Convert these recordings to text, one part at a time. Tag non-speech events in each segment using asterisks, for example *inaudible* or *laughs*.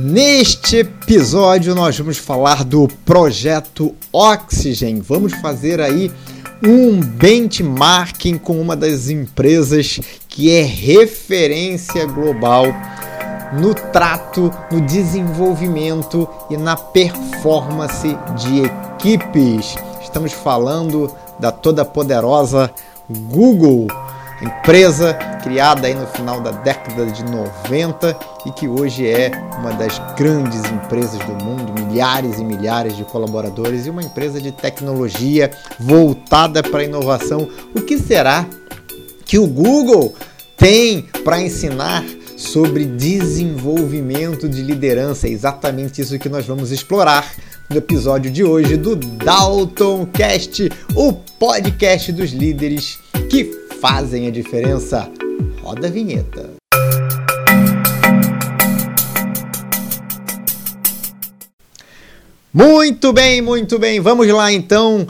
Neste episódio nós vamos falar do projeto Oxygen. Vamos fazer aí um benchmarking com uma das empresas que é referência global no trato, no desenvolvimento e na performance de equipes. Estamos falando da toda poderosa Google empresa criada aí no final da década de 90 e que hoje é uma das grandes empresas do mundo, milhares e milhares de colaboradores e uma empresa de tecnologia voltada para a inovação. O que será que o Google tem para ensinar sobre desenvolvimento de liderança? É exatamente isso que nós vamos explorar no episódio de hoje do Dalton Cast, o podcast dos líderes que fazem a diferença. Roda a vinheta. Muito bem, muito bem. Vamos lá então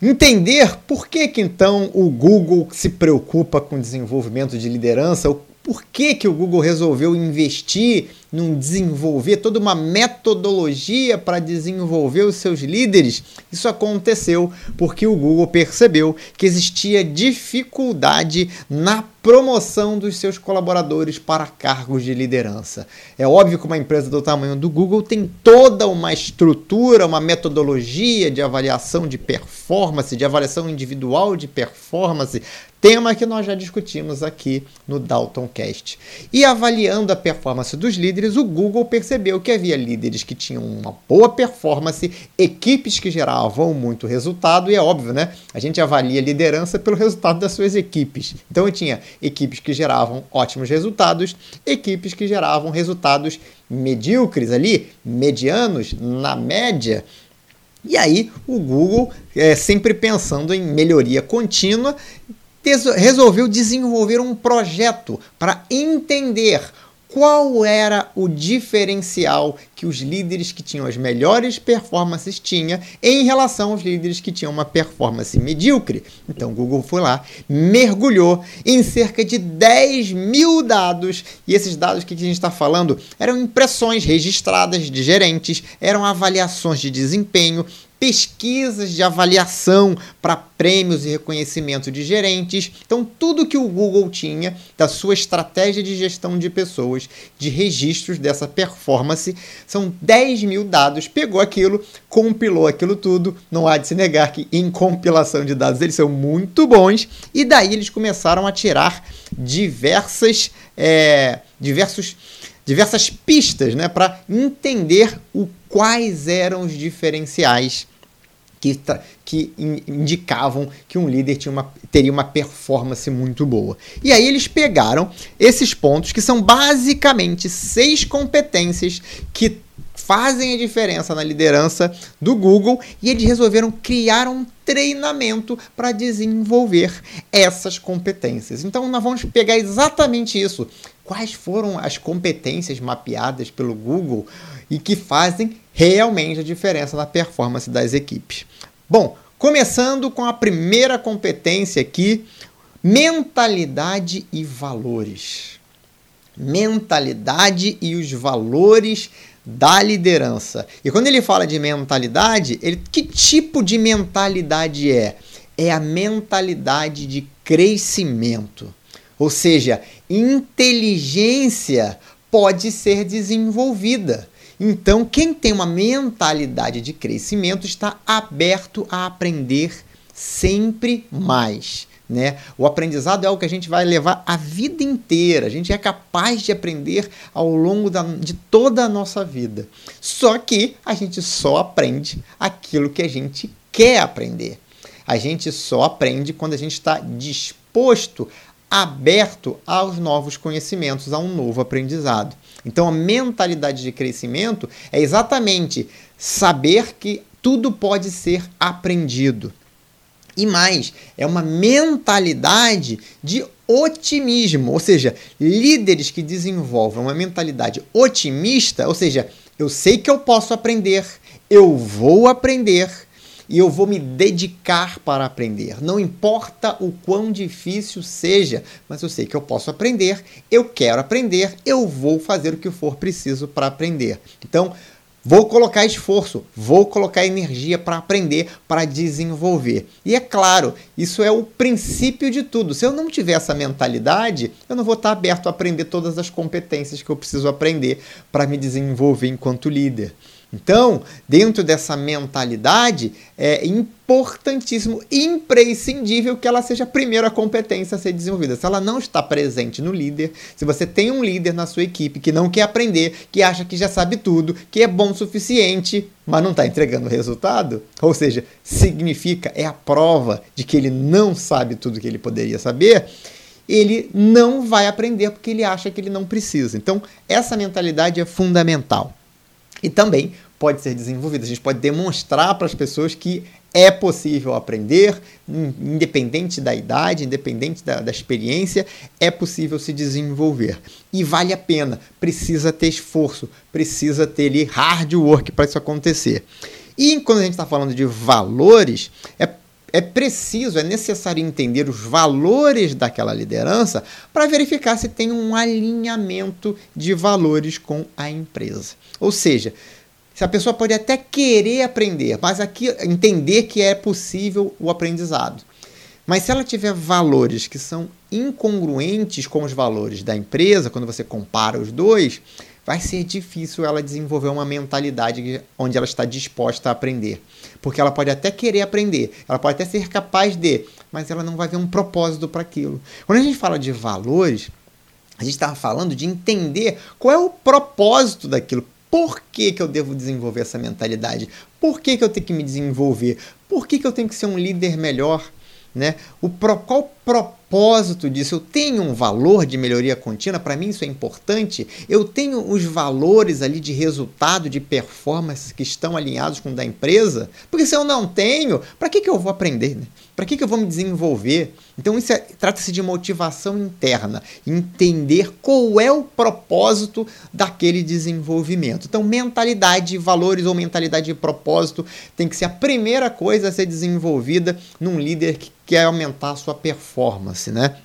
entender por que que então o Google se preocupa com desenvolvimento de liderança, por que, que o Google resolveu investir num desenvolver toda uma metodologia para desenvolver os seus líderes? Isso aconteceu porque o Google percebeu que existia dificuldade na promoção dos seus colaboradores para cargos de liderança. É óbvio que uma empresa do tamanho do Google tem toda uma estrutura, uma metodologia de avaliação de performance, de avaliação individual de performance, tema que nós já discutimos aqui no Dalton Cast. E avaliando a performance dos líderes, o Google percebeu que havia líderes que tinham uma boa performance, equipes que geravam muito resultado, e é óbvio, né? A gente avalia liderança pelo resultado das suas equipes. Então eu tinha equipes que geravam ótimos resultados, equipes que geravam resultados medíocres ali, medianos, na média. E aí o Google, é, sempre pensando em melhoria contínua, resolveu desenvolver um projeto para entender qual era o diferencial que os líderes que tinham as melhores performances tinham em relação aos líderes que tinham uma performance medíocre. Então Google foi lá, mergulhou em cerca de 10 mil dados, e esses dados que a gente está falando eram impressões registradas de gerentes, eram avaliações de desempenho, pesquisas de avaliação para prêmios e reconhecimento de gerentes. Então, tudo que o Google tinha da sua estratégia de gestão de pessoas, de registros dessa performance, são 10 mil dados. Pegou aquilo, compilou aquilo tudo. Não há de se negar que em compilação de dados eles são muito bons. E daí eles começaram a tirar diversas, é, diversos diversas pistas né, para entender o, quais eram os diferenciais que, que indicavam que um líder tinha uma, teria uma performance muito boa. E aí eles pegaram esses pontos, que são basicamente seis competências que fazem a diferença na liderança do Google, e eles resolveram criar um treinamento para desenvolver essas competências. Então nós vamos pegar exatamente isso quais foram as competências mapeadas pelo Google e que fazem realmente a diferença na performance das equipes. Bom, começando com a primeira competência aqui, mentalidade e valores. Mentalidade e os valores da liderança. E quando ele fala de mentalidade, ele, que tipo de mentalidade é? É a mentalidade de crescimento. Ou seja, inteligência pode ser desenvolvida. Então, quem tem uma mentalidade de crescimento está aberto a aprender sempre mais. Né? O aprendizado é algo que a gente vai levar a vida inteira. A gente é capaz de aprender ao longo da, de toda a nossa vida. Só que a gente só aprende aquilo que a gente quer aprender. A gente só aprende quando a gente está disposto aberto aos novos conhecimentos, a um novo aprendizado. Então, a mentalidade de crescimento é exatamente saber que tudo pode ser aprendido. E mais, é uma mentalidade de otimismo, ou seja, líderes que desenvolvem uma mentalidade otimista, ou seja, eu sei que eu posso aprender, eu vou aprender e eu vou me dedicar para aprender. Não importa o quão difícil seja, mas eu sei que eu posso aprender, eu quero aprender, eu vou fazer o que for preciso para aprender. Então, Vou colocar esforço, vou colocar energia para aprender, para desenvolver. E é claro, isso é o princípio de tudo. Se eu não tiver essa mentalidade, eu não vou estar aberto a aprender todas as competências que eu preciso aprender para me desenvolver enquanto líder. Então, dentro dessa mentalidade, é importantíssimo, imprescindível que ela seja a primeira competência a ser desenvolvida. Se ela não está presente no líder, se você tem um líder na sua equipe que não quer aprender, que acha que já sabe tudo, que é bom o suficiente, mas não está entregando resultado, ou seja, significa, é a prova de que ele não sabe tudo que ele poderia saber, ele não vai aprender porque ele acha que ele não precisa. Então, essa mentalidade é fundamental e também pode ser desenvolvida. A gente pode demonstrar para as pessoas que é possível aprender, independente da idade, independente da, da, experiência, é possível se desenvolver. E vale a pena, precisa ter esforço, precisa ter ali hard work para isso acontecer. E quando a gente está falando de valores, é é preciso, é necessário entender os valores daquela liderança para verificar se tem um alinhamento de valores com a empresa. Ou seja, se a pessoa pode até querer aprender, mas aqui entender que é possível o aprendizado. Mas se ela tiver valores que são incongruentes com os valores da empresa, quando você compara os dois, vai ser difícil ela desenvolver uma mentalidade onde ela está disposta a aprender. Porque ela pode até querer aprender, ela pode até ser capaz de, mas ela não vai ver um propósito para aquilo. Quando a gente fala de valores, a gente estava falando de entender qual é o propósito daquilo. Por que, que eu devo desenvolver essa mentalidade? Por que, que eu tenho que me desenvolver? Por que, que eu tenho que ser um líder melhor? Né? O pro, qual o propósito disso? Eu tenho um valor de melhoria contínua, para mim isso é importante. Eu tenho os valores ali de resultado, de performance que estão alinhados com o da empresa, porque se eu não tenho, para que, que eu vou aprender? Né? Para que, que eu vou me desenvolver? Então, isso é, trata-se de motivação interna, entender qual é o propósito daquele desenvolvimento. Então, mentalidade, valores ou mentalidade de propósito tem que ser a primeira coisa a ser desenvolvida num líder que quer aumentar a sua performance, né?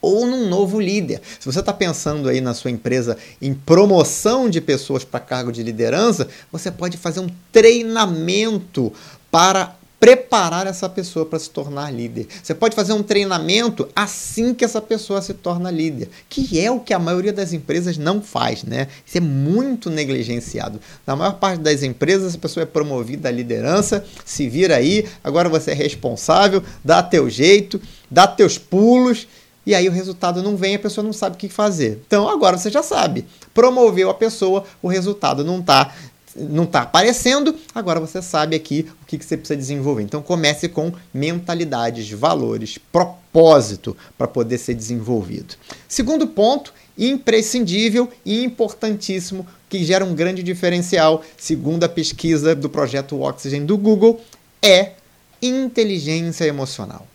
ou num novo líder. Se você está pensando aí na sua empresa em promoção de pessoas para cargo de liderança, você pode fazer um treinamento para preparar essa pessoa para se tornar líder. Você pode fazer um treinamento assim que essa pessoa se torna líder, que é o que a maioria das empresas não faz, né? Isso é muito negligenciado. Na maior parte das empresas, a pessoa é promovida à liderança, se vira aí, agora você é responsável, dá teu jeito, dá teus pulos, e aí o resultado não vem, a pessoa não sabe o que fazer. Então agora você já sabe. Promoveu a pessoa, o resultado não está não está aparecendo, agora você sabe aqui o que, que você precisa desenvolver. Então comece com mentalidades, valores, propósito para poder ser desenvolvido. Segundo ponto, imprescindível e importantíssimo, que gera um grande diferencial, segundo a pesquisa do projeto Oxygen do Google, é inteligência emocional.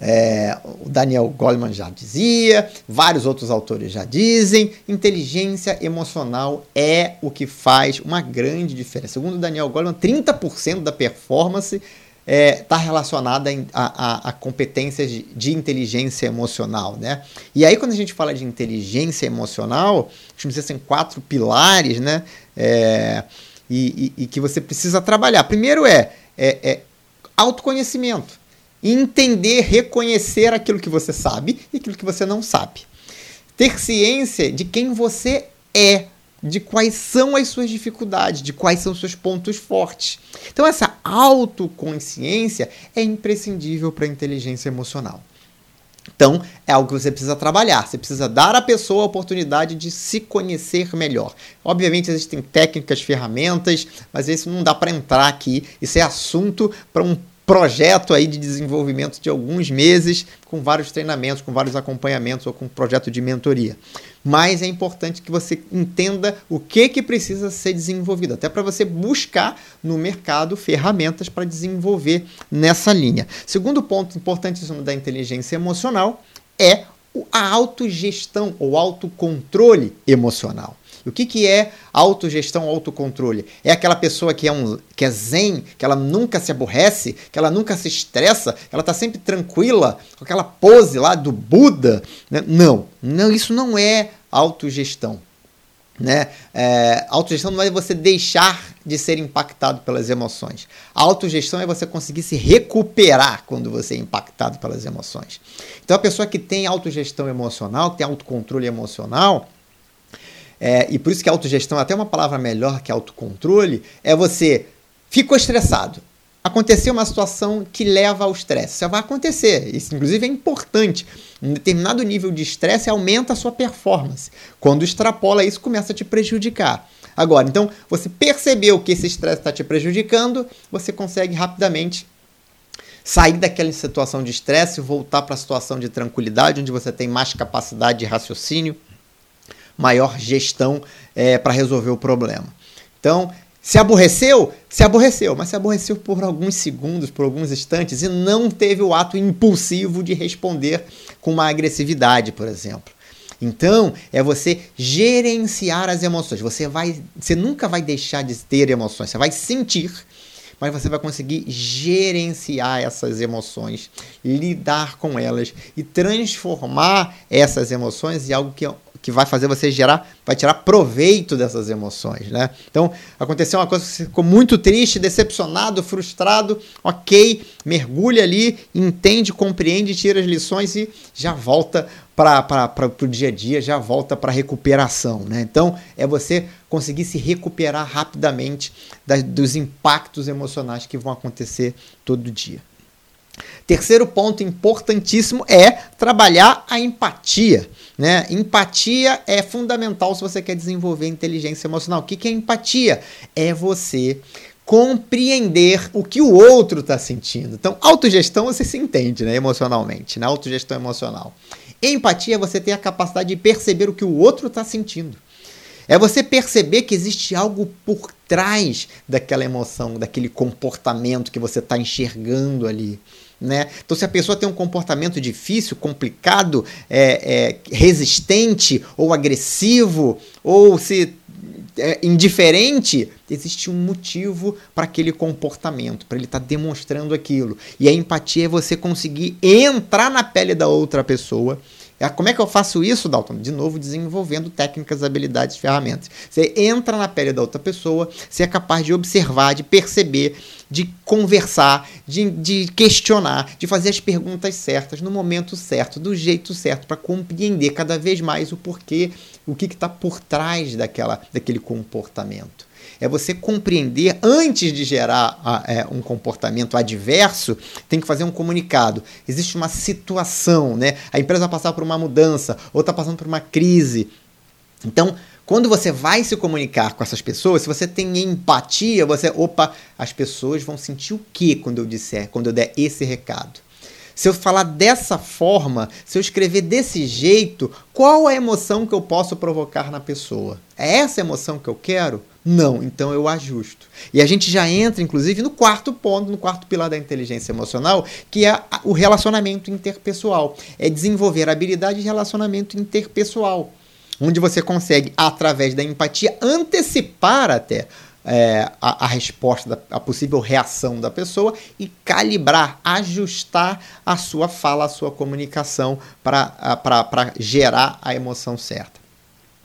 É, o Daniel Goleman já dizia, vários outros autores já dizem, inteligência emocional é o que faz uma grande diferença. Segundo o Daniel Goleman, 30% da performance está é, tá relacionada a, a, a, competências de, de, inteligência emocional. Né? E aí, quando a gente fala de inteligência emocional, a gente quatro pilares né? É, e, e, e, que você precisa trabalhar. Primeiro é, é, é autoconhecimento entender, reconhecer aquilo que você sabe e aquilo que você não sabe. Ter ciência de quem você é, de quais são as suas dificuldades, de quais são os seus pontos fortes. Então, essa autoconsciência é imprescindível para a inteligência emocional. Então, é algo que você precisa trabalhar. Você precisa dar à pessoa a oportunidade de se conhecer melhor. Obviamente, existem técnicas, ferramentas, mas isso não dá para entrar aqui. Isso é assunto para um projeto aí de desenvolvimento de alguns meses, com vários treinamentos, com vários acompanhamentos ou com projeto de mentoria. Mas é importante que você entenda o que, que precisa ser desenvolvido, até para você buscar no mercado ferramentas para desenvolver nessa linha. Segundo ponto importantíssimo da inteligência emocional é a autogestão ou autocontrole emocional. O que, que é autogestão, autocontrole? É aquela pessoa que é, um, que é zen, que ela nunca se aborrece, que ela nunca se estressa, ela está sempre tranquila, com aquela pose lá do Buda. Né? Não, não, isso não é autogestão. Né? É, autogestão não é você deixar de ser impactado pelas emoções. A autogestão é você conseguir se recuperar quando você é impactado pelas emoções. Então, a pessoa que tem autogestão emocional, que tem autocontrole emocional, é, e por isso que autogestão é até uma palavra melhor que autocontrole, é você ficou estressado aconteceu uma situação que leva ao estresse. Isso vai acontecer. Isso, inclusive, é importante. Um determinado nível de estresse aumenta a sua performance. Quando extrapola isso, começa a te prejudicar. Agora, então, você percebeu que esse estresse está te prejudicando, você consegue rapidamente sair daquela situação de estresse voltar para a situação de tranquilidade, onde você tem mais capacidade de raciocínio, maior gestão é, para resolver o problema. Então, se aborreceu? Se aborreceu, mas se aborreceu por alguns segundos, por alguns instantes e não teve o ato impulsivo de responder com uma agressividade, por exemplo. Então, é você gerenciar as emoções. Você vai, você nunca vai deixar de ter emoções, você vai sentir, mas você vai conseguir gerenciar essas emoções, lidar com elas e transformar essas emoções em algo que que vai fazer você gerar, vai tirar proveito dessas emoções, né? Então, aconteceu uma coisa que você ficou muito triste, decepcionado, frustrado, ok, mergulha ali, entende, compreende, tira as lições e já volta para o dia a dia, já volta para a recuperação, né? Então, é você conseguir se recuperar rapidamente dos impactos emocionais que vão acontecer todo dia. Terceiro ponto importantíssimo é trabalhar a empatia. Né? Empatia é fundamental se você quer desenvolver inteligência emocional. O que, que é empatia? É você compreender o que o outro está sentindo. Então, autogestão você se entende né, emocionalmente, né? autogestão emocional. Empatia é você ter a capacidade de perceber o que o outro está sentindo. É você perceber que existe algo por trás daquela emoção, daquele comportamento que você está enxergando ali. Né? Então, se a pessoa tem um comportamento difícil, complicado, é, é, resistente ou agressivo, ou se é, indiferente, existe um motivo para aquele comportamento, para ele estar tá demonstrando aquilo. E a empatia é você conseguir entrar na pele da outra pessoa é, como é que eu faço isso, Dalton? De novo, desenvolvendo técnicas, habilidades, ferramentas. Você entra na pele da outra pessoa, você é capaz de observar, de perceber, de conversar, de, de questionar, de fazer as perguntas certas no momento certo, do jeito certo, para compreender cada vez mais o porquê, o que está por trás daquela, daquele comportamento é você compreender antes de gerar é, um comportamento adverso, tem que fazer um comunicado. Existe uma situação, né? A empresa vai passar por uma mudança, ou está passando por uma crise. Então, quando você vai se comunicar com essas pessoas, se você tem empatia, você, opa, as pessoas vão sentir o que quando eu disser, quando eu der esse recado? Se eu falar dessa forma, se eu escrever desse jeito, qual a emoção que eu posso provocar na pessoa? É essa emoção que eu quero? Não, então eu ajusto. E a gente já entra, inclusive, no quarto ponto, no quarto pilar da inteligência emocional, que é o relacionamento interpessoal. É desenvolver habilidade de relacionamento interpessoal, onde você consegue, através da empatia, antecipar até é, a, a, resposta, da, a possível reação da pessoa e calibrar, ajustar a sua fala, a sua comunicação para gerar a emoção certa.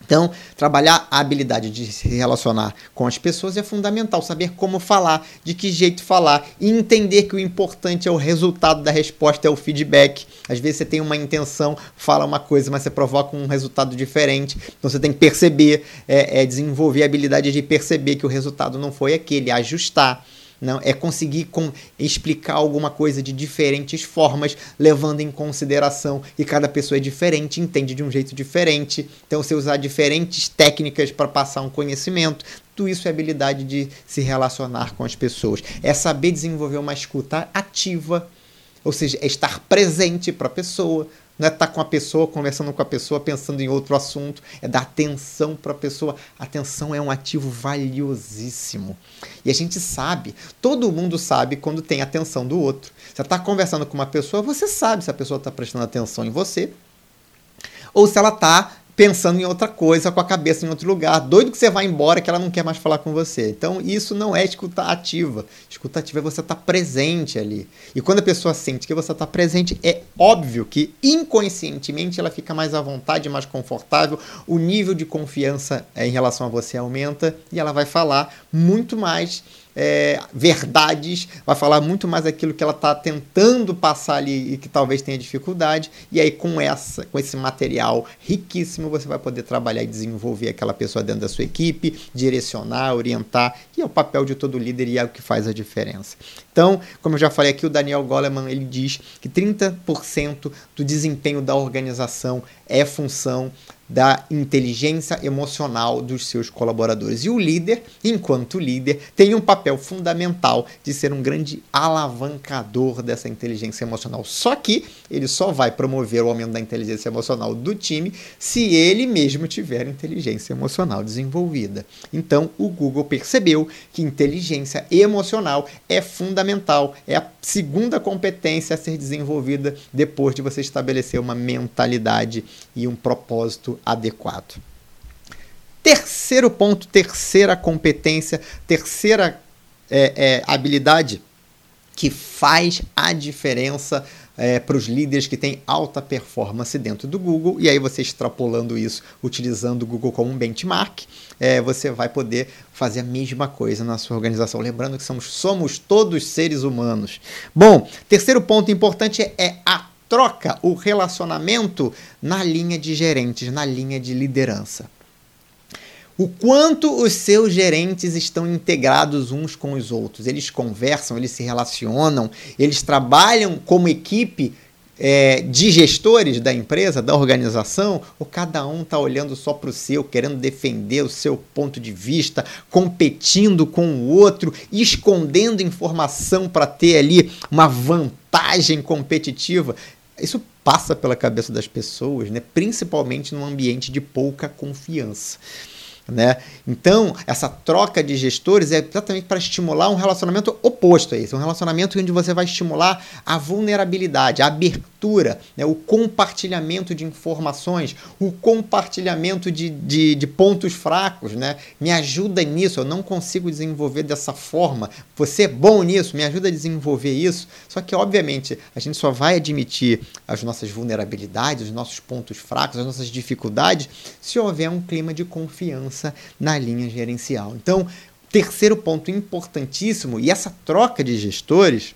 Então, trabalhar a habilidade de se relacionar com as pessoas é fundamental. Saber como falar, de que jeito falar e entender que o importante é o resultado da resposta, é o feedback. Às vezes você tem uma intenção, fala uma coisa, mas você provoca um resultado diferente. Então você tem que perceber, é, é desenvolver a habilidade de perceber que o resultado não foi aquele, ajustar. Não, é conseguir com, explicar alguma coisa de diferentes formas, levando em consideração que cada pessoa é diferente, entende de um jeito diferente. Então, você usar diferentes técnicas para passar um conhecimento. Tudo isso é habilidade de se relacionar com as pessoas. É saber desenvolver uma escuta ativa, ou seja, é estar presente para a pessoa, não é estar tá com a pessoa, conversando com a pessoa, pensando em outro assunto. É dar atenção para a pessoa. Atenção é um ativo valiosíssimo. E a gente sabe, todo mundo sabe quando tem atenção do outro. Você está conversando com uma pessoa, você sabe se a pessoa está prestando atenção em você ou se ela está pensando em outra coisa, com a cabeça em outro lugar, doido que você vai embora que ela não quer mais falar com você. Então, isso não é escuta ativa. Escuta ativa é você estar tá presente ali. E quando a pessoa sente que você está presente, é óbvio que inconscientemente ela fica mais à vontade, mais confortável, o nível de confiança em relação a você aumenta e ela vai falar muito mais é, verdades, vai falar muito mais aquilo que ela está tentando passar ali e que talvez tenha dificuldade. E aí, com essa, com esse material riquíssimo, você vai poder trabalhar e desenvolver aquela pessoa dentro da sua equipe, direcionar, orientar, e é o papel de todo líder e é o que faz a diferença. Então, como eu já falei aqui, o Daniel Goleman ele diz que 30% do desempenho da organização é função da inteligência emocional dos seus colaboradores. E o líder, enquanto líder, tem um papel fundamental de ser um grande alavancador dessa inteligência emocional. Só que ele só vai promover o aumento da inteligência emocional do time se ele mesmo tiver inteligência emocional desenvolvida. Então, o Google percebeu que inteligência emocional é fundamental, é a segunda competência a ser desenvolvida depois de você estabelecer uma mentalidade e um propósito adequado. Terceiro ponto, terceira competência, terceira é, é, habilidade que faz a diferença é, para os líderes que têm alta performance dentro do Google, e aí você extrapolando isso, utilizando o Google como um benchmark, é, você vai poder fazer a mesma coisa na sua organização. Lembrando que somos, somos todos seres humanos. Bom, terceiro ponto importante é a troca, o relacionamento na linha de gerentes, na linha de liderança. O quanto os seus gerentes estão integrados uns com os outros. Eles conversam, eles se relacionam, eles trabalham como equipe é, de gestores da empresa, da organização, ou cada um está olhando só para o seu, querendo defender o seu ponto de vista, competindo com o outro, escondendo informação para ter ali uma vantagem competitiva. Isso passa pela cabeça das pessoas, né? principalmente num ambiente de pouca confiança. Né? Então, essa troca de gestores é exatamente para estimular um relacionamento oposto a isso, um relacionamento onde você vai estimular a vulnerabilidade, a abertura, né? o compartilhamento de informações, o compartilhamento de, de, de, pontos fracos. Né? Me ajuda nisso, eu não consigo desenvolver dessa forma. Você é bom nisso, me ajuda a desenvolver isso. Só que, obviamente, a gente só vai admitir as nossas vulnerabilidades, os nossos pontos fracos, as nossas dificuldades, se houver um clima de confiança na linha gerencial. Então, terceiro ponto importantíssimo, e essa troca de gestores,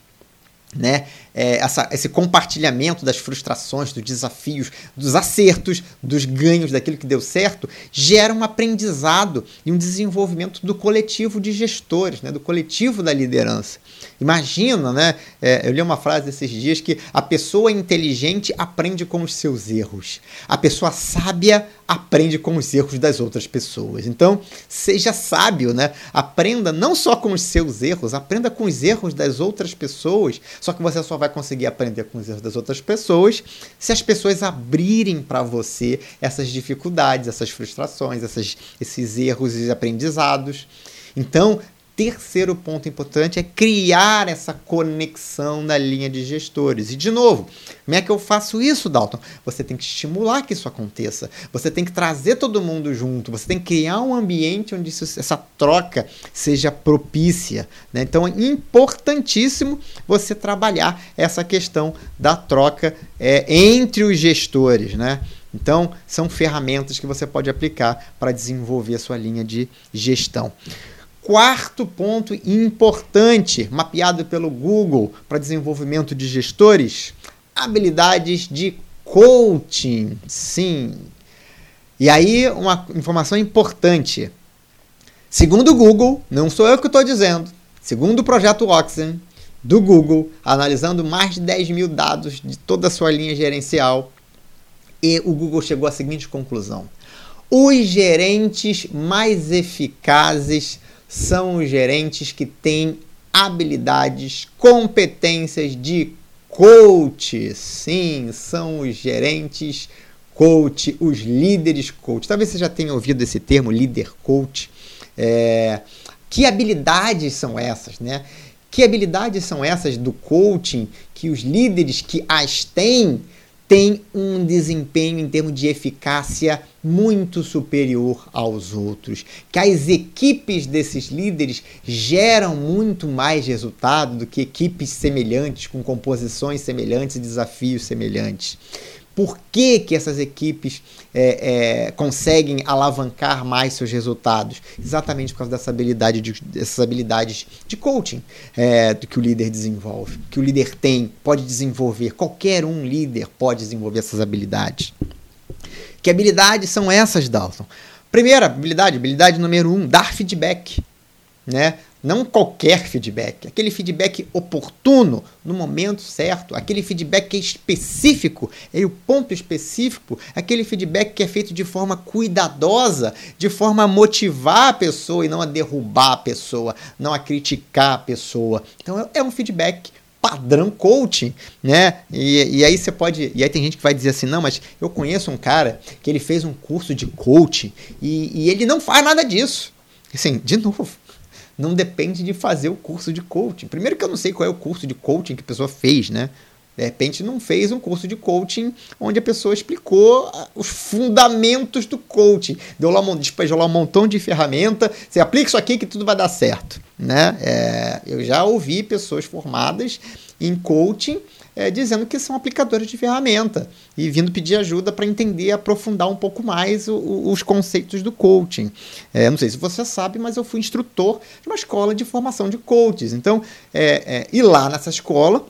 né, é, essa, esse compartilhamento das frustrações, dos desafios, dos acertos, dos ganhos, daquilo que deu certo, gera um aprendizado e um desenvolvimento do coletivo de gestores, né, do coletivo da liderança. Imagina, né? É, eu li uma frase esses dias que a pessoa inteligente aprende com os seus erros, a pessoa sábia aprende com os erros das outras pessoas. Então, seja sábio, né? Aprenda não só com os seus erros, aprenda com os erros das outras pessoas. Só que você só vai conseguir aprender com os erros das outras pessoas se as pessoas abrirem para você essas dificuldades, essas frustrações, essas, esses erros e aprendizados. Então, terceiro ponto importante é criar essa conexão na linha de gestores. E, de novo, como é que eu faço isso, Dalton? Você tem que estimular que isso aconteça. Você tem que trazer todo mundo junto. Você tem que criar um ambiente onde isso, essa troca seja propícia. Né? Então, é importantíssimo você trabalhar essa questão da troca é, entre os gestores. Né? Então, são ferramentas que você pode aplicar para desenvolver a sua linha de gestão. Quarto ponto importante, mapeado pelo Google para desenvolvimento de gestores, habilidades de coaching. Sim. E aí, uma informação importante. Segundo o Google, não sou eu que estou dizendo, segundo o projeto Oxen do Google, analisando mais de 10 mil dados de toda a sua linha gerencial, e o Google chegou à seguinte conclusão: os gerentes mais eficazes são os gerentes que têm habilidades, competências de coach. Sim, são os gerentes coach, os líderes coach. Talvez você já tenha ouvido esse termo, líder coach. É, que habilidades são essas, né? Que habilidades são essas do coaching que os líderes que as têm tem um desempenho em termos de eficácia muito superior aos outros, que as equipes desses líderes geram muito mais resultado do que equipes semelhantes, com composições semelhantes e desafios semelhantes. Por que, que essas equipes é, é, conseguem alavancar mais seus resultados? Exatamente por causa dessa habilidade de, dessas habilidades de coaching é, que o líder desenvolve, que o líder tem, pode desenvolver. Qualquer um líder pode desenvolver essas habilidades. Que habilidades são essas, Dalton? Primeira habilidade, habilidade número um, dar feedback. Né? Não qualquer feedback, aquele feedback oportuno, no momento certo, aquele feedback específico, é o ponto específico, aquele feedback que é feito de forma cuidadosa, de forma a motivar a pessoa e não a derrubar a pessoa, não a criticar a pessoa. Então é um feedback padrão coaching, né? E, e aí você pode. E aí tem gente que vai dizer assim, não, mas eu conheço um cara que ele fez um curso de coaching e, e ele não faz nada disso. Assim, de novo, não depende de fazer o curso de coaching. Primeiro que eu não sei qual é o curso de coaching que a pessoa fez, né? De repente não fez um curso de coaching onde a pessoa explicou ah, os fundamentos do coaching. Deu lá, despejou lá um montão de ferramenta. Você aplica isso aqui que tudo vai dar certo. Né? É, eu já ouvi pessoas formadas em coaching é, dizendo que são aplicadores de ferramenta e vindo pedir ajuda para entender, aprofundar um pouco mais o, o, os conceitos do coaching. É, não sei se você sabe, mas eu fui instrutor de uma escola de formação de coaches. Então, é, é, ir lá nessa escola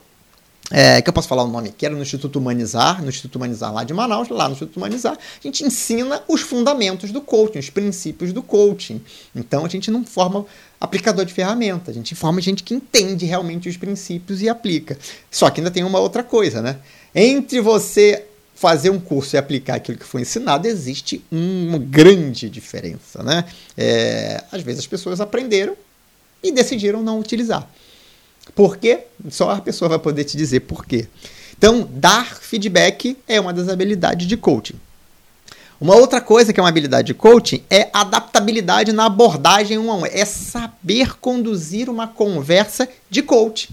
é, que eu posso falar o nome aqui, era no Instituto Humanizar, no Instituto Humanizar lá de Manaus, lá no Instituto Humanizar, a gente ensina os fundamentos do coaching, os princípios do coaching. Então a gente não forma aplicador de ferramenta, a gente forma gente que entende realmente os princípios e aplica. Só que ainda tem uma outra coisa, né? Entre você fazer um curso e aplicar aquilo que foi ensinado, existe uma grande diferença, né? É, às vezes as pessoas aprenderam e decidiram não utilizar. Por quê? Só a pessoa vai poder te dizer por quê. Então, dar feedback é uma das habilidades de coaching. Uma outra coisa que é uma habilidade de coaching é adaptabilidade na abordagem um a um. É saber conduzir uma conversa de coaching.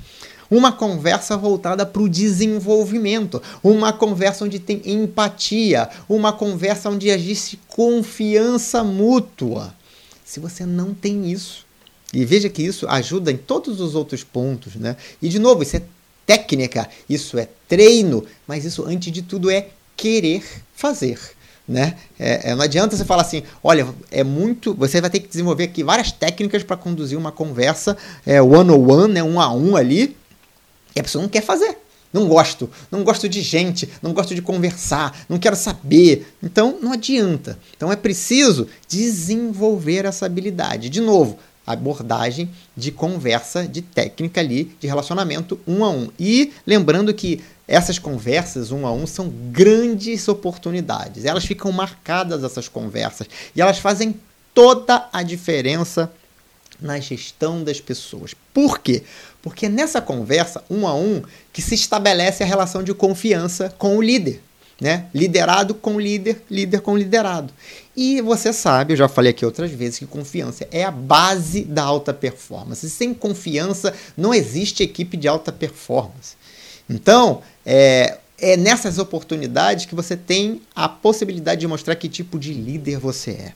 Uma conversa voltada para o desenvolvimento, uma conversa onde tem empatia, uma conversa onde existe confiança mútua. Se você não tem isso, e veja que isso ajuda em todos os outros pontos, né? E de novo, isso é técnica, isso é treino, mas isso antes de tudo é querer fazer. Né? É, é, não adianta você falar assim, olha, é muito. Você vai ter que desenvolver aqui várias técnicas para conduzir uma conversa é, one on one, né, um a um ali, e a pessoa não quer fazer. Não gosto, não gosto de gente, não gosto de conversar, não quero saber. Então não adianta. Então é preciso desenvolver essa habilidade. De novo, abordagem de conversa, de técnica ali, de relacionamento um a um. E lembrando que essas conversas um a um são grandes oportunidades. Elas ficam marcadas, essas conversas, e elas fazem toda a diferença na gestão das pessoas. Por quê? Porque é nessa conversa um a um que se estabelece a relação de confiança com o líder né? Liderado com líder, líder com liderado. E você sabe, eu já falei aqui outras vezes, que confiança é a base da alta performance. Sem confiança não existe equipe de alta performance. Então, é, é nessas oportunidades que você tem a possibilidade de mostrar que tipo de líder você é.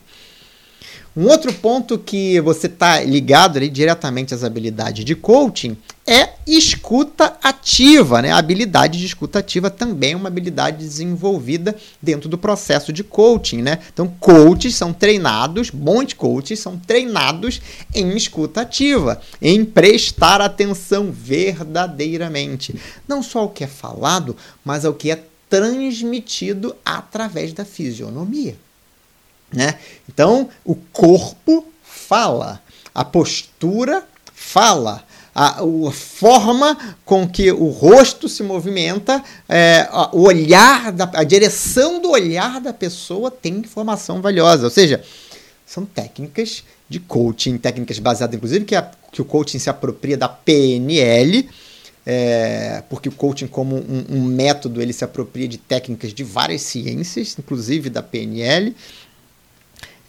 Um outro ponto que você está ligado ali, diretamente às habilidades de coaching é escuta ativa. Né? A habilidade de escuta ativa também é uma habilidade desenvolvida dentro do processo de coaching. Né? Então, coaches são treinados, bons coaches são treinados em escuta ativa, em prestar atenção verdadeiramente. Não só ao que é falado, mas ao que é transmitido através da fisionomia. Né? Então, o corpo fala, a postura fala, a, a, forma com que o rosto se movimenta, é, o olhar, da, a direção do olhar da pessoa tem informação valiosa. Ou seja, são técnicas de coaching, técnicas baseadas, inclusive, que, a, que o coaching se apropria da PNL, é, porque o coaching como um, um método ele se apropria de técnicas de várias ciências, inclusive da PNL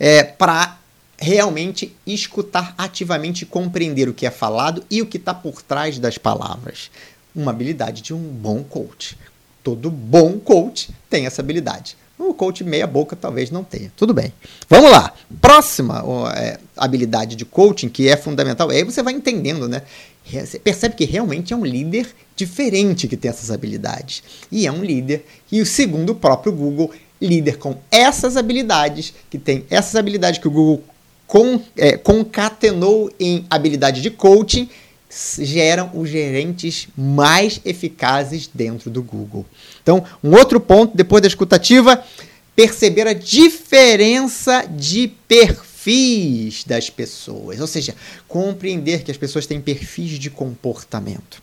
é, para realmente escutar ativamente compreender o que é falado e o que está por trás das palavras. Uma habilidade de um bom coach. Todo bom coach tem essa habilidade. O coach meia boca talvez não tenha. Tudo bem. Vamos lá. Próxima é, habilidade de coaching que é fundamental. Aí você vai entendendo, né? Você percebe que realmente é um líder diferente que tem essas habilidades. E é um líder, e segundo o próprio Google, líder com essas habilidades, que tem essas habilidades que o Google con, é, concatenou em habilidade de coaching, geram os gerentes mais eficazes dentro do Google. Então, um outro ponto, depois da escutativa, perceber a diferença de perfis das pessoas, ou seja, compreender que as pessoas têm perfis de comportamento.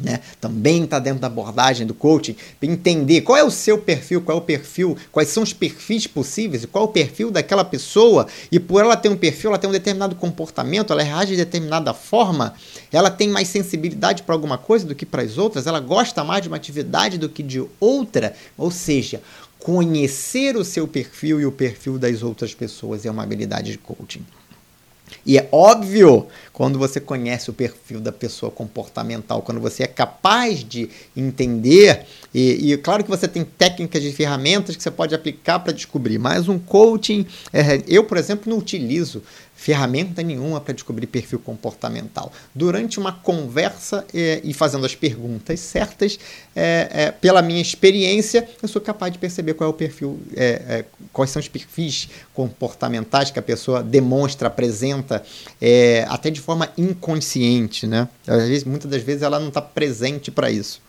Né? Também está dentro da abordagem do coaching, entender qual é o seu perfil, qual é o perfil, quais são os perfis possíveis, qual é o perfil daquela pessoa, e por ela ter um perfil, ela tem um determinado comportamento, ela reage de determinada forma, ela tem mais sensibilidade para alguma coisa do que para as outras, ela gosta mais de uma atividade do que de outra, ou seja, conhecer o seu perfil e o perfil das outras pessoas é uma habilidade de coaching. E é óbvio quando você conhece o perfil da pessoa comportamental, quando você é capaz de entender, e, e claro que você tem técnicas e ferramentas que você pode aplicar para descobrir, mas um coaching, é, eu, por exemplo, não utilizo ferramenta nenhuma para descobrir perfil comportamental. Durante uma conversa é, e fazendo as perguntas certas, é, é, pela minha experiência, eu sou capaz de perceber qual é o perfil, é, é, quais são os perfis comportamentais que a pessoa demonstra, apresenta, é, até de forma inconsciente, né? Às vezes, muitas das vezes ela não está presente para isso.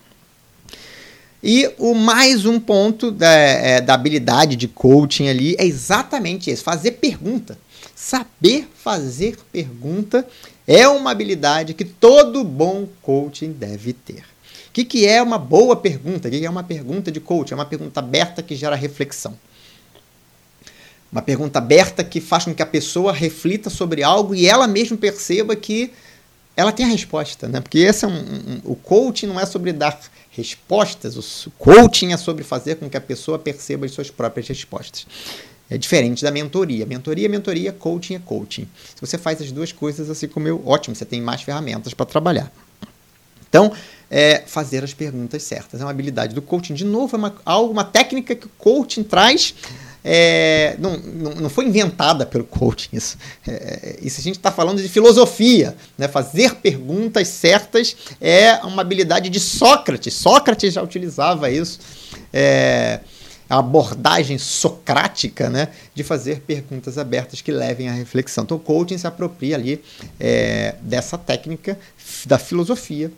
E o mais um ponto da, da habilidade de coaching ali é exatamente esse: fazer pergunta. Saber fazer pergunta é uma habilidade que todo bom coaching deve ter. O que, que é uma boa pergunta? O que, que é uma pergunta de coaching? É uma pergunta aberta que gera reflexão. Uma pergunta aberta que faz com que a pessoa reflita sobre algo e ela mesma perceba que ela tem a resposta, né? Porque esse é um, um, o coaching não é sobre dar respostas, o coaching é sobre fazer com que a pessoa perceba as suas próprias respostas. É diferente da mentoria. Mentoria é mentoria, coaching é coaching. Se você faz as duas coisas assim como eu, ótimo, você tem mais ferramentas para trabalhar. Então, é, fazer as perguntas certas. É uma habilidade do coaching. De novo, é uma, uma técnica que o coaching traz é, não, não, não, foi inventada pelo coaching isso. É, isso a gente está falando de filosofia. Né? Fazer perguntas certas é uma habilidade de Sócrates. Sócrates já utilizava isso. É, a abordagem socrática né, de fazer perguntas abertas que levem à reflexão. Então, o coaching se apropria ali é, dessa técnica da filosofia,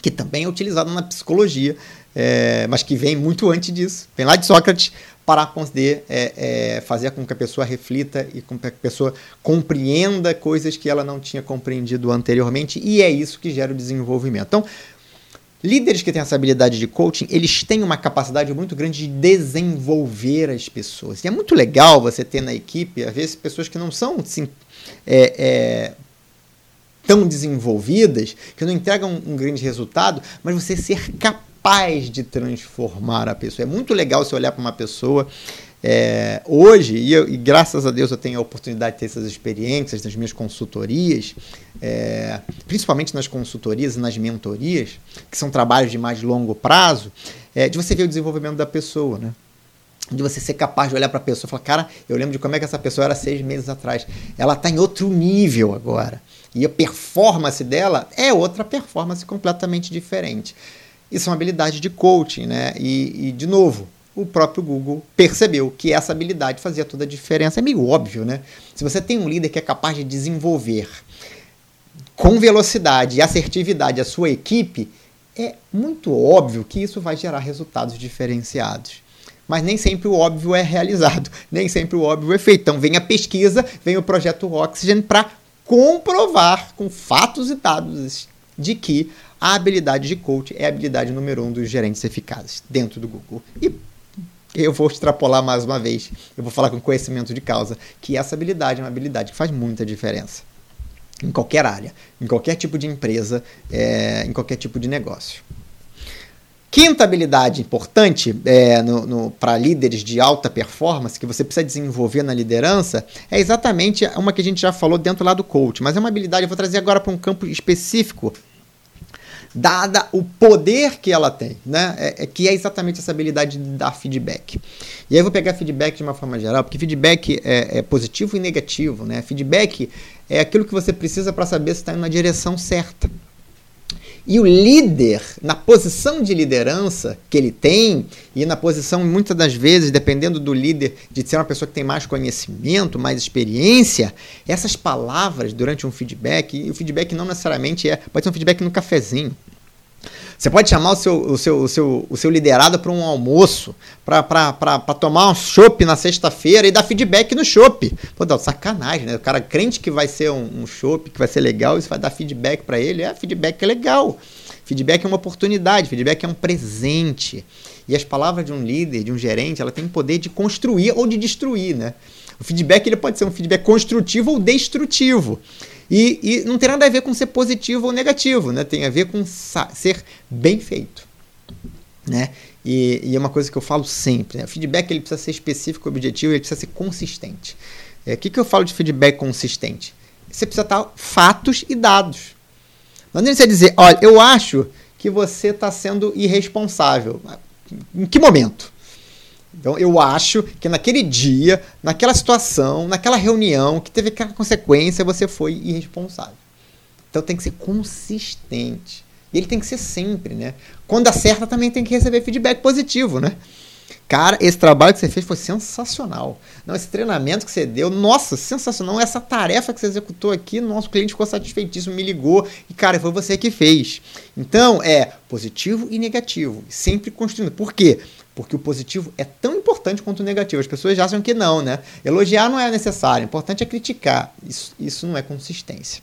que também é utilizada na psicologia, é, mas que vem muito antes disso, vem lá de Sócrates, para poder é, é, fazer com que a pessoa reflita e com que a pessoa compreenda coisas que ela não tinha compreendido anteriormente, e é isso que gera o desenvolvimento. Então, líderes que têm essa habilidade de coaching, eles têm uma capacidade muito grande de desenvolver as pessoas. E é muito legal você ter na equipe, às vezes, pessoas que não são assim, é, é tão desenvolvidas, que não entregam um, grande resultado, mas você ser capaz de transformar a pessoa. É muito legal você olhar para uma pessoa. É, hoje, e, eu, e, graças a Deus eu tenho a oportunidade de ter essas experiências nas minhas consultorias, é, principalmente nas consultorias e nas mentorias, que são trabalhos de mais longo prazo, é, de você ver o desenvolvimento da pessoa, né? de você ser capaz de olhar para a pessoa e falar, cara, eu lembro de como é que essa pessoa era seis meses atrás. Ela está em outro nível agora. E a performance dela é outra performance completamente diferente. Isso é uma habilidade de coaching, né? E, e, de novo, o próprio Google percebeu que essa habilidade fazia toda a diferença. É meio óbvio, né? Se você tem um líder que é capaz de desenvolver com velocidade e assertividade a sua equipe, é muito óbvio que isso vai gerar resultados diferenciados. Mas nem sempre o óbvio é realizado, *laughs* nem sempre o óbvio é feito. Então vem a pesquisa, vem o projeto Oxygen para comprovar com fatos e dados de que a habilidade de coach é a habilidade número um dos gerentes eficazes dentro do Google. E *laughs* eu vou extrapolar mais uma vez, eu vou falar com conhecimento de causa, que essa habilidade é uma habilidade que faz muita diferença. Em qualquer área, em qualquer tipo de empresa, é, em qualquer tipo de negócio. Quinta habilidade importante é, para líderes de alta performance que você precisa desenvolver na liderança é exatamente uma que a gente já falou dentro lá do coach, mas é uma habilidade, eu vou trazer agora para um campo específico dada o poder que ela tem, né? É, é, que é exatamente essa habilidade de dar feedback. E aí eu vou pegar feedback de uma forma geral, porque feedback é, é positivo e negativo, né? Feedback é aquilo que você precisa para saber se está indo na direção certa. E o líder, na posição de liderança que ele tem, e na posição, muitas das vezes, dependendo do líder, de ser uma pessoa que tem mais conhecimento, mais experiência, essas palavras durante um feedback, e o feedback não necessariamente é. Pode ser um feedback no cafezinho. Você pode chamar o seu, o seu, o seu, o seu liderado para um almoço, para tomar um chopp na sexta-feira e dar feedback no chopp. Pô, dá sacanagem, né? O cara crente que vai ser um, um chopp, que vai ser legal, e você vai dar feedback para ele. É, feedback é legal. Feedback é uma oportunidade, feedback é um presente. E as palavras de um líder, de um gerente, ela tem o poder de construir ou de destruir, né? O feedback ele pode ser um feedback construtivo ou destrutivo. E, e não tem nada a ver com ser positivo ou negativo, né? Tem a ver com ser bem feito, né? E, e, é uma coisa que eu falo sempre, né? O feedback ele precisa ser específico, objetivo, ele precisa ser consistente. O é, que, que eu falo de feedback consistente? Você precisa estar fatos e dados. Não adianta você dizer, olha, eu acho que você está sendo irresponsável. Em que momento? Então eu acho que naquele dia, naquela situação, naquela reunião que teve aquela consequência, você foi irresponsável. Então tem que ser consistente. E ele tem que ser sempre, né? Quando acerta também tem que receber feedback positivo, né? Cara, esse trabalho que você fez foi sensacional. Não, esse treinamento que você deu, nossa, sensacional. Essa tarefa que você executou aqui, nosso cliente ficou satisfeitíssimo, me ligou e, cara, foi você que fez. Então, é positivo e negativo, sempre construindo. Por quê? Porque o positivo é tão importante quanto o negativo. As pessoas já acham que não, né? Elogiar não é necessário, o importante é criticar. Isso, isso não é consistência.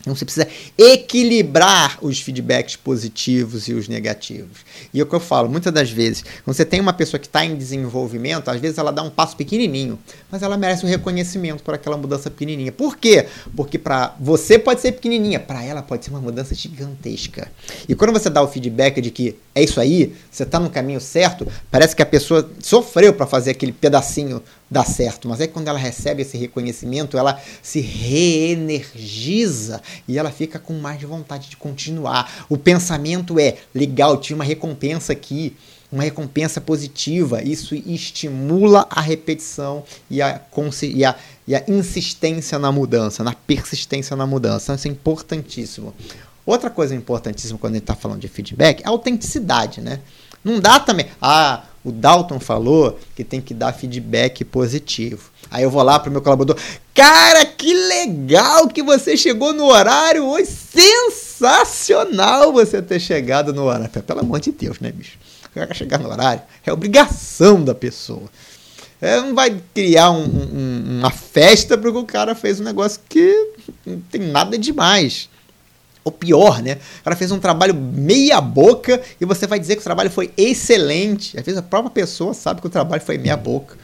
Então você precisa equilibrar os feedbacks positivos e os negativos. E é o que eu falo, muitas das vezes, quando você tem uma pessoa que está em desenvolvimento, às vezes ela dá um passo pequenininho, mas ela merece um reconhecimento por aquela mudança pequenininha. Por quê? Porque para você pode ser pequenininha, para ela pode ser uma mudança gigantesca. E quando você dá o feedback de que é isso aí, você está no caminho certo, parece que a pessoa sofreu para fazer aquele pedacinho dar certo. Mas aí quando ela recebe esse reconhecimento, ela se reenergiza e ela fica com mais vontade de continuar. O pensamento é legal, tinha uma recompensa aqui, uma recompensa positiva. Isso estimula a repetição e a, e a, e a insistência na mudança, na persistência na mudança. Isso é importantíssimo. Outra coisa importantíssima quando a gente está falando de feedback é a autenticidade, né? Não dá também. Ah, o Dalton falou que tem que dar feedback positivo. Aí eu vou lá pro meu colaborador. Cara, que legal que você chegou no horário hoje. Sensacional você ter chegado no horário. Pelo amor de Deus, né, bicho? Chegar no horário é obrigação da pessoa. É, não vai criar um, um, uma festa porque o cara fez um negócio que não tem nada demais. Ou pior, né? O cara fez um trabalho meia boca e você vai dizer que o trabalho foi excelente. Às vezes a própria pessoa sabe que o trabalho foi meia boca.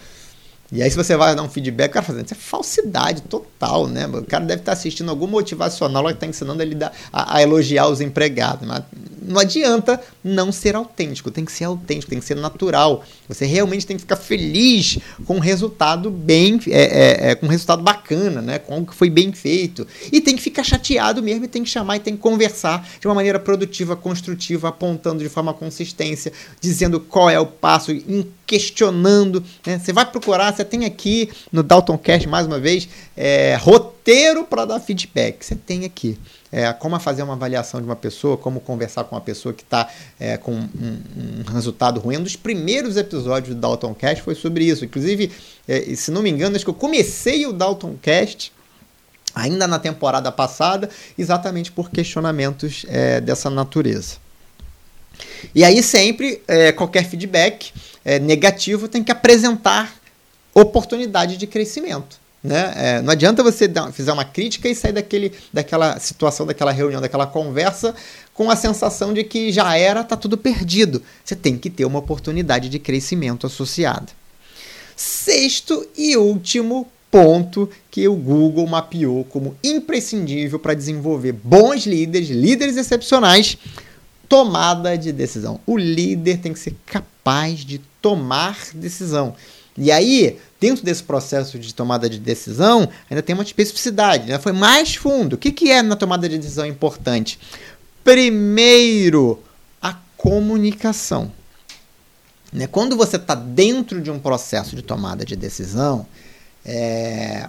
E aí, se você vai dar um feedback, o cara fazendo, isso é falsidade total, né? O cara deve estar assistindo algum motivacional que está ensinando ele a, a, elogiar os empregados. Mas não adianta não ser autêntico, tem que ser autêntico, tem que ser natural. Você realmente tem que ficar feliz com um resultado bem, é, é, é, com um resultado bacana, né? Com algo que foi bem feito. E tem que ficar chateado mesmo, e tem que chamar e tem que conversar de uma maneira produtiva, construtiva, apontando de forma consistência, dizendo qual é o passo, questionando. Né? Você vai procurar, você tem aqui no Dalton Cast, mais uma vez, é, roteiro para dar feedback. Você tem aqui. É, como fazer uma avaliação de uma pessoa, como conversar com uma pessoa que está é, com um, um, resultado ruim. Um dos primeiros episódios do Dalton Cast foi sobre isso. Inclusive, é, se não me engano, acho que eu comecei o Dalton Cast ainda na temporada passada, exatamente por questionamentos é, dessa natureza. E aí sempre, é, qualquer feedback é, negativo tem que apresentar oportunidade de crescimento. Né? É, não adianta você dar, fazer uma crítica e sair daquele, daquela situação, daquela reunião, daquela conversa com a sensação de que já era, tá tudo perdido. Você tem que ter uma oportunidade de crescimento associada. Sexto e último ponto que o Google mapeou como imprescindível para desenvolver bons líderes, líderes excepcionais, tomada de decisão. O líder tem que ser capaz de tomar decisão. E aí, dentro desse processo de tomada de decisão, ainda tem uma especificidade, né? foi mais fundo. O que, que é na tomada de decisão importante? Primeiro, a comunicação. Né? Quando você está dentro de um processo de tomada de decisão, é,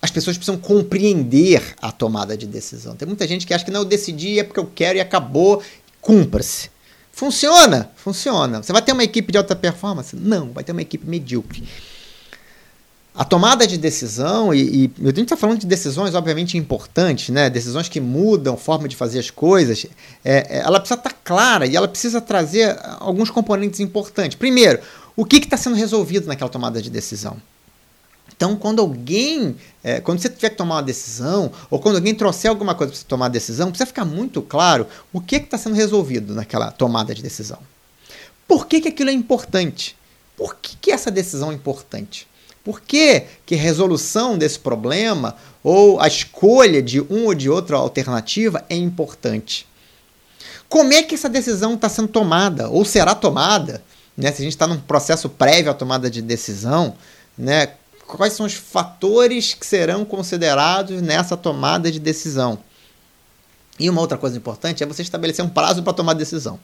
as pessoas precisam compreender a tomada de decisão. Tem muita gente que acha que não, eu decidi, é porque eu quero e acabou, cumpra-se. Funciona? Funciona. Você vai ter uma equipe de alta performance? Não, vai ter uma equipe medíocre. A tomada de decisão, e, e a gente está falando de decisões obviamente importantes, né? decisões que mudam a forma de fazer as coisas, é, é, ela precisa estar tá clara e ela precisa trazer alguns componentes importantes. Primeiro, o que está sendo resolvido naquela tomada de decisão? Então, quando alguém, é, quando você tiver que tomar uma decisão, ou quando alguém trouxer alguma coisa para você tomar uma decisão, precisa ficar muito claro o que está sendo resolvido naquela tomada de decisão. Por que, que aquilo é importante? Por que, que essa decisão é importante? Por que, que a resolução desse problema ou a escolha de um ou de outra alternativa é importante? Como é que essa decisão está sendo tomada ou será tomada? Né? Se a gente está num processo prévio à tomada de decisão, né? Quais são os fatores que serão considerados nessa tomada de decisão. E uma outra coisa importante é você estabelecer um prazo para tomar decisão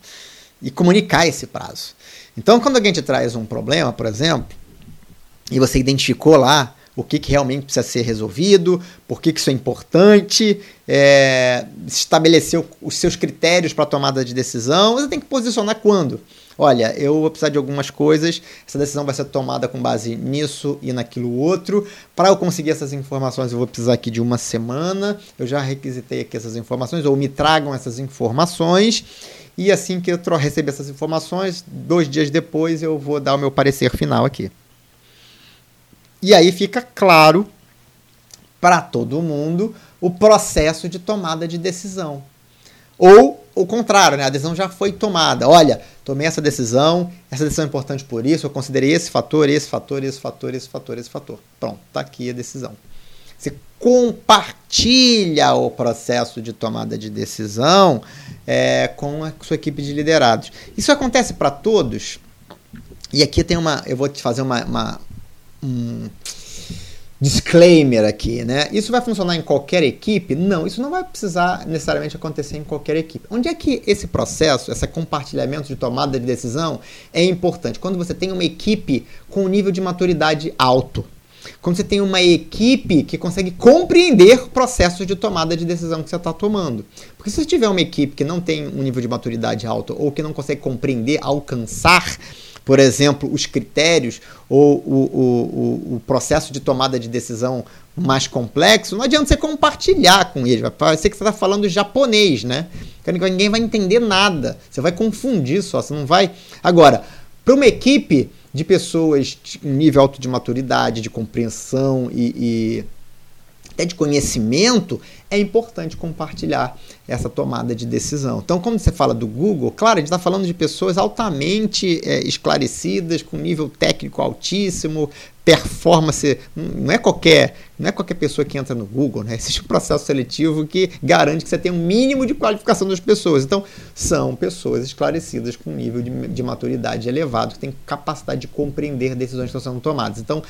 e comunicar esse prazo. Então, quando alguém te traz um problema, por exemplo, e você identificou lá o que, que realmente precisa ser resolvido, por que, que isso é importante, é, estabeleceu os seus critérios para tomada de decisão, você tem que posicionar quando olha, eu vou precisar de algumas coisas, essa decisão vai ser tomada com base nisso e naquilo outro. Para eu conseguir essas informações, eu vou precisar aqui de uma semana. Eu já requisitei aqui essas informações, ou me tragam essas informações. E assim que eu receber essas informações, dois dias depois eu vou dar o meu parecer final aqui. E aí fica claro para todo mundo o processo de tomada de decisão. Ou o contrário, né? A decisão já foi tomada. Olha, tomei essa decisão, essa decisão é importante por isso, eu considerei esse fator, esse fator, esse fator, esse fator, esse fator. Pronto, tá aqui a decisão. Você compartilha o processo de tomada de decisão é, com a sua equipe de liderados. Isso acontece para todos. E aqui tem uma. Eu vou te fazer uma, uma um, disclaimer aqui, né? Isso vai funcionar em qualquer equipe? Não, isso não vai precisar necessariamente acontecer em qualquer equipe. Onde é que esse processo, esse compartilhamento de tomada de decisão é importante? Quando você tem uma equipe com um nível de maturidade alto. Quando você tem uma equipe que consegue compreender processos de tomada de decisão que você está tomando. Porque se você tiver uma equipe que não tem um nível de maturidade alto ou que não consegue compreender, alcançar por exemplo, os critérios ou o, o, o, processo de tomada de decisão mais complexo, não adianta você compartilhar com eles. Vai parecer que você está falando japonês, né? Ninguém vai entender nada. Você vai confundir só, você não vai. Agora, para uma equipe de pessoas de nível alto de maturidade, de compreensão e, e até de conhecimento, é importante compartilhar essa tomada de decisão. Então, quando você fala do Google, claro, a gente está falando de pessoas altamente é, esclarecidas, com nível técnico altíssimo, performance, não é qualquer, não é qualquer pessoa que entra no Google, né? Existe um processo seletivo que garante que você tem um mínimo de qualificação das pessoas. Então, são pessoas esclarecidas com nível de, de maturidade elevado, que têm capacidade de compreender decisões que estão sendo tomadas. Então,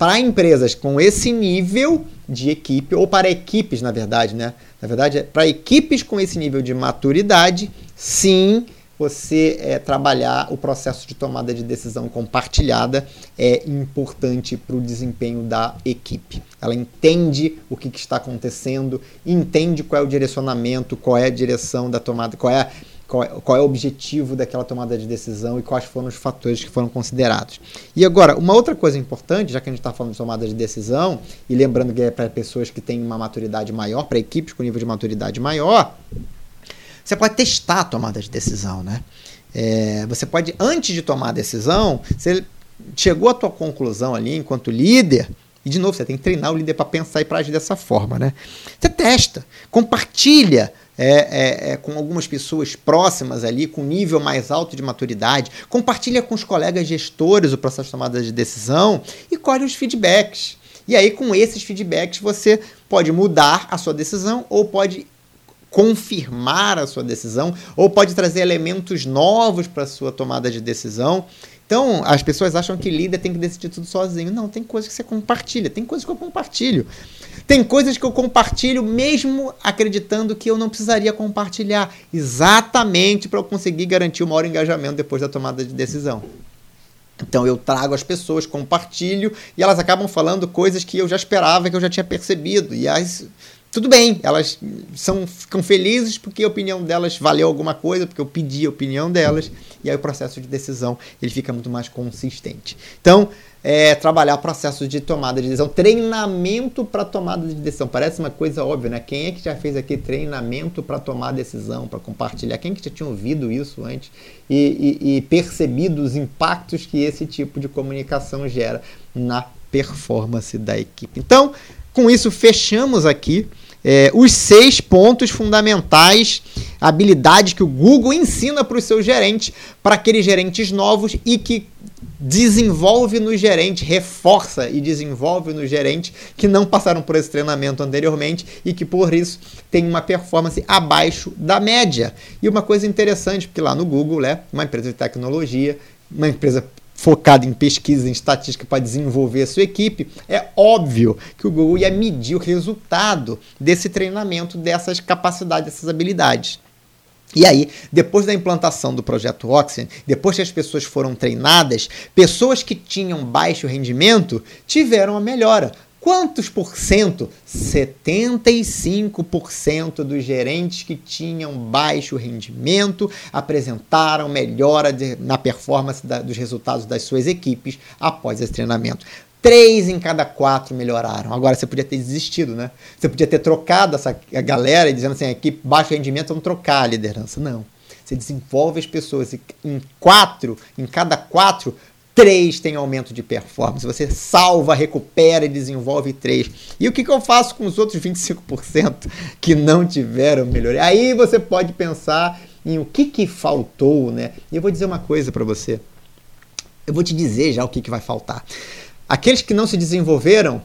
para empresas com esse nível de equipe, ou para equipes, na verdade, né? Na verdade, é para equipes com esse nível de maturidade, sim, você é, trabalhar o processo de tomada de decisão compartilhada é importante para o desempenho da equipe. Ela entende o que, que, está acontecendo, entende qual é o direcionamento, qual é a direção da tomada, qual é qual é, qual é o objetivo daquela tomada de decisão e quais foram os fatores que foram considerados. E agora, uma outra coisa importante, já que a gente está falando de tomada de decisão, e lembrando que é para pessoas que têm uma maturidade maior, para equipes com nível de maturidade maior, você pode testar a tomada de decisão, né? É, você pode, antes de tomar a decisão, você chegou à tua conclusão ali enquanto líder, e de novo, você tem que treinar o líder para pensar e para agir dessa forma, né? Você testa, compartilha é, é, é, com algumas pessoas próximas ali, com nível mais alto de maturidade, compartilha com os colegas gestores o processo de tomada de decisão e colhe os feedbacks. E aí, com esses feedbacks, você pode mudar a sua decisão ou pode confirmar a sua decisão ou pode trazer elementos novos para a sua tomada de decisão Então, as pessoas acham que líder tem que decidir tudo sozinho. Não, tem coisas que você compartilha, tem coisas que eu compartilho. Tem coisas que eu compartilho mesmo acreditando que eu não precisaria compartilhar, exatamente para eu conseguir garantir o maior engajamento depois da tomada de decisão. Então eu trago as pessoas, compartilho e elas acabam falando coisas que eu já esperava, que eu já tinha percebido. E as, tudo bem, elas são, ficam felizes porque a opinião delas valeu alguma coisa, porque eu pedi a opinião delas, e aí o processo de decisão ele fica muito mais consistente. Então, é, trabalhar processo de tomada de decisão, treinamento para tomada de decisão. Parece uma coisa óbvia, né? Quem é que já fez aqui treinamento para tomar decisão, para compartilhar? Quem é que já tinha ouvido isso antes e, e, e percebido os impactos que esse tipo de comunicação gera na performance da equipe? Então, com isso, fechamos aqui é, os seis pontos fundamentais, habilidades que o Google ensina para os seus gerentes, para aqueles gerentes novos e que desenvolve no gerente, reforça e desenvolve no gerente que não passaram por esse treinamento anteriormente e que por isso tem uma performance abaixo da média. E uma coisa interessante, porque lá no Google, é uma empresa de tecnologia, uma empresa focado em pesquisa, em estatística para desenvolver a sua equipe, é óbvio que o Google ia medir o resultado desse treinamento, dessas capacidades, dessas habilidades. E aí, depois da implantação do projeto Oxygen, depois que as pessoas foram treinadas, pessoas que tinham baixo rendimento tiveram a melhora. Quantos por cento? 75% dos gerentes que tinham baixo rendimento apresentaram melhora de, na performance da, dos resultados das suas equipes após esse treinamento. Três em cada quatro melhoraram. Agora você podia ter desistido, né? Você podia ter trocado essa galera dizendo assim: equipe baixo rendimento, vamos trocar a liderança. Não. Você desenvolve as pessoas e em quatro, em cada quatro, três tem aumento de performance. Você salva, recupera e desenvolve três. E o que, que eu faço com os outros 25% que não tiveram melhoria? Aí você pode pensar em o que, que faltou, né? E eu vou dizer uma coisa para você. Eu vou te dizer já o que, que vai faltar. Aqueles que não se desenvolveram,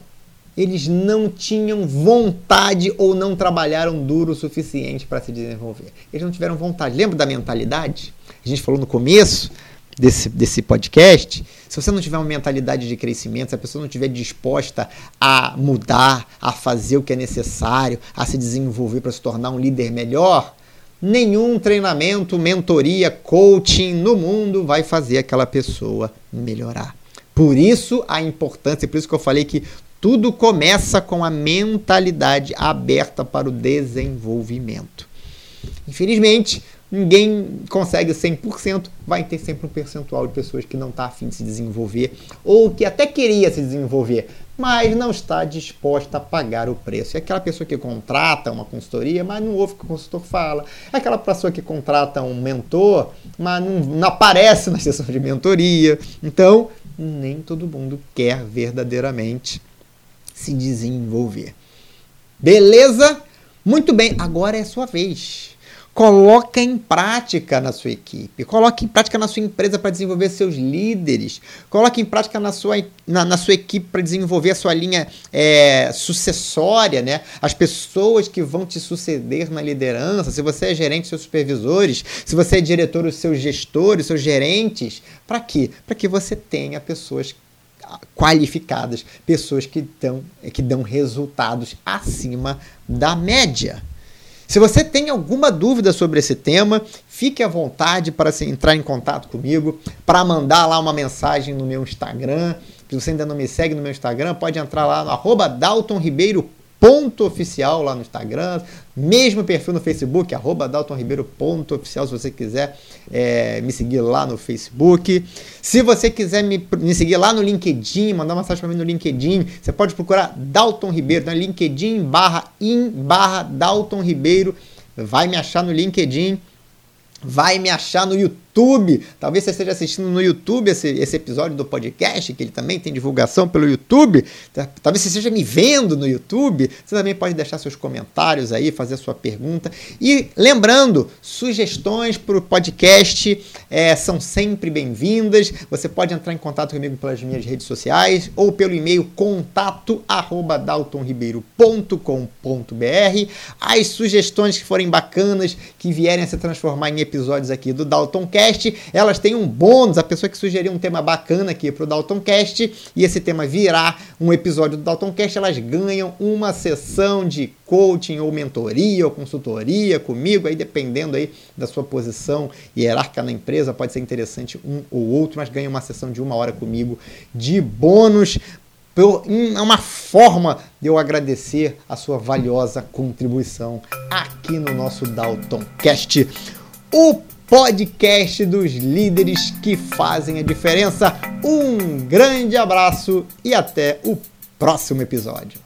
eles não tinham vontade ou não trabalharam duro o suficiente para se desenvolver. Eles não tiveram vontade. Lembra da mentalidade? A gente falou no começo desse, desse podcast. Se você não tiver uma mentalidade de crescimento, se a pessoa não estiver disposta a mudar, a fazer o que é necessário, a se desenvolver para se tornar um líder melhor, nenhum treinamento, mentoria, coaching no mundo vai fazer aquela pessoa melhorar. Por isso a importância, por isso que eu falei que tudo começa com a mentalidade aberta para o desenvolvimento. Infelizmente, ninguém consegue 100%, vai ter sempre um percentual de pessoas que não está afim de se desenvolver ou que até queria se desenvolver, mas não está disposta a pagar o preço. É aquela pessoa que contrata uma consultoria, mas não ouve o que o consultor fala. É aquela pessoa que contrata um mentor, mas não, não aparece na sessão de mentoria. Então, nem todo mundo quer verdadeiramente se desenvolver. Beleza? Muito bem, agora é a sua vez. Coloca em prática na sua equipe, coloque em prática na sua empresa para desenvolver seus líderes, coloque em prática na sua, na, na sua equipe para desenvolver a sua linha é, sucessória, né? as pessoas que vão te suceder na liderança, se você é gerente, seus supervisores, se você é diretor, os seus gestores, seus gerentes, para quê? Para que você tenha pessoas qualificadas, pessoas que, tão, que dão resultados acima da média. Se você tem alguma dúvida sobre esse tema, fique à vontade para entrar em contato comigo, para mandar lá uma mensagem no meu Instagram. Se você ainda não me segue no meu Instagram, pode entrar lá no arroba Dalton Ribeiro ponto oficial lá no Instagram, mesmo perfil no Facebook, arroba Dalton Ribeiro ponto oficial, se você quiser é, me seguir lá no Facebook. Se você quiser me, me seguir lá no LinkedIn, mandar uma mensagem para mim no LinkedIn, você pode procurar Dalton Ribeiro, na LinkedIn barra in barra Dalton Ribeiro, vai me achar no LinkedIn, vai me achar no YouTube YouTube. Talvez você esteja assistindo no YouTube esse, esse episódio do podcast, que ele também tem divulgação pelo YouTube. Tá, talvez você esteja me vendo no YouTube. Você também pode deixar seus comentários aí, fazer sua pergunta. E lembrando, sugestões para o podcast é, são sempre bem-vindas. Você pode entrar em contato comigo pelas minhas redes sociais ou pelo e-mail contato arroba daltonribeiro.com.br. As sugestões que forem bacanas, que vierem a se transformar em episódios aqui do Dalton Cast, Daltoncast, elas têm um bônus, a pessoa que sugeriu um tema bacana aqui pro Daltoncast, e esse tema virar um episódio do Daltoncast, elas ganham uma sessão de coaching ou mentoria ou consultoria comigo, aí dependendo aí da sua posição hierárquica na empresa, pode ser interessante um ou outro, mas ganha uma sessão de uma hora comigo de bônus. É uma forma de eu agradecer a sua valiosa contribuição aqui no nosso Daltoncast, o podcast dos líderes que fazem a diferença. Um grande abraço e até o próximo episódio.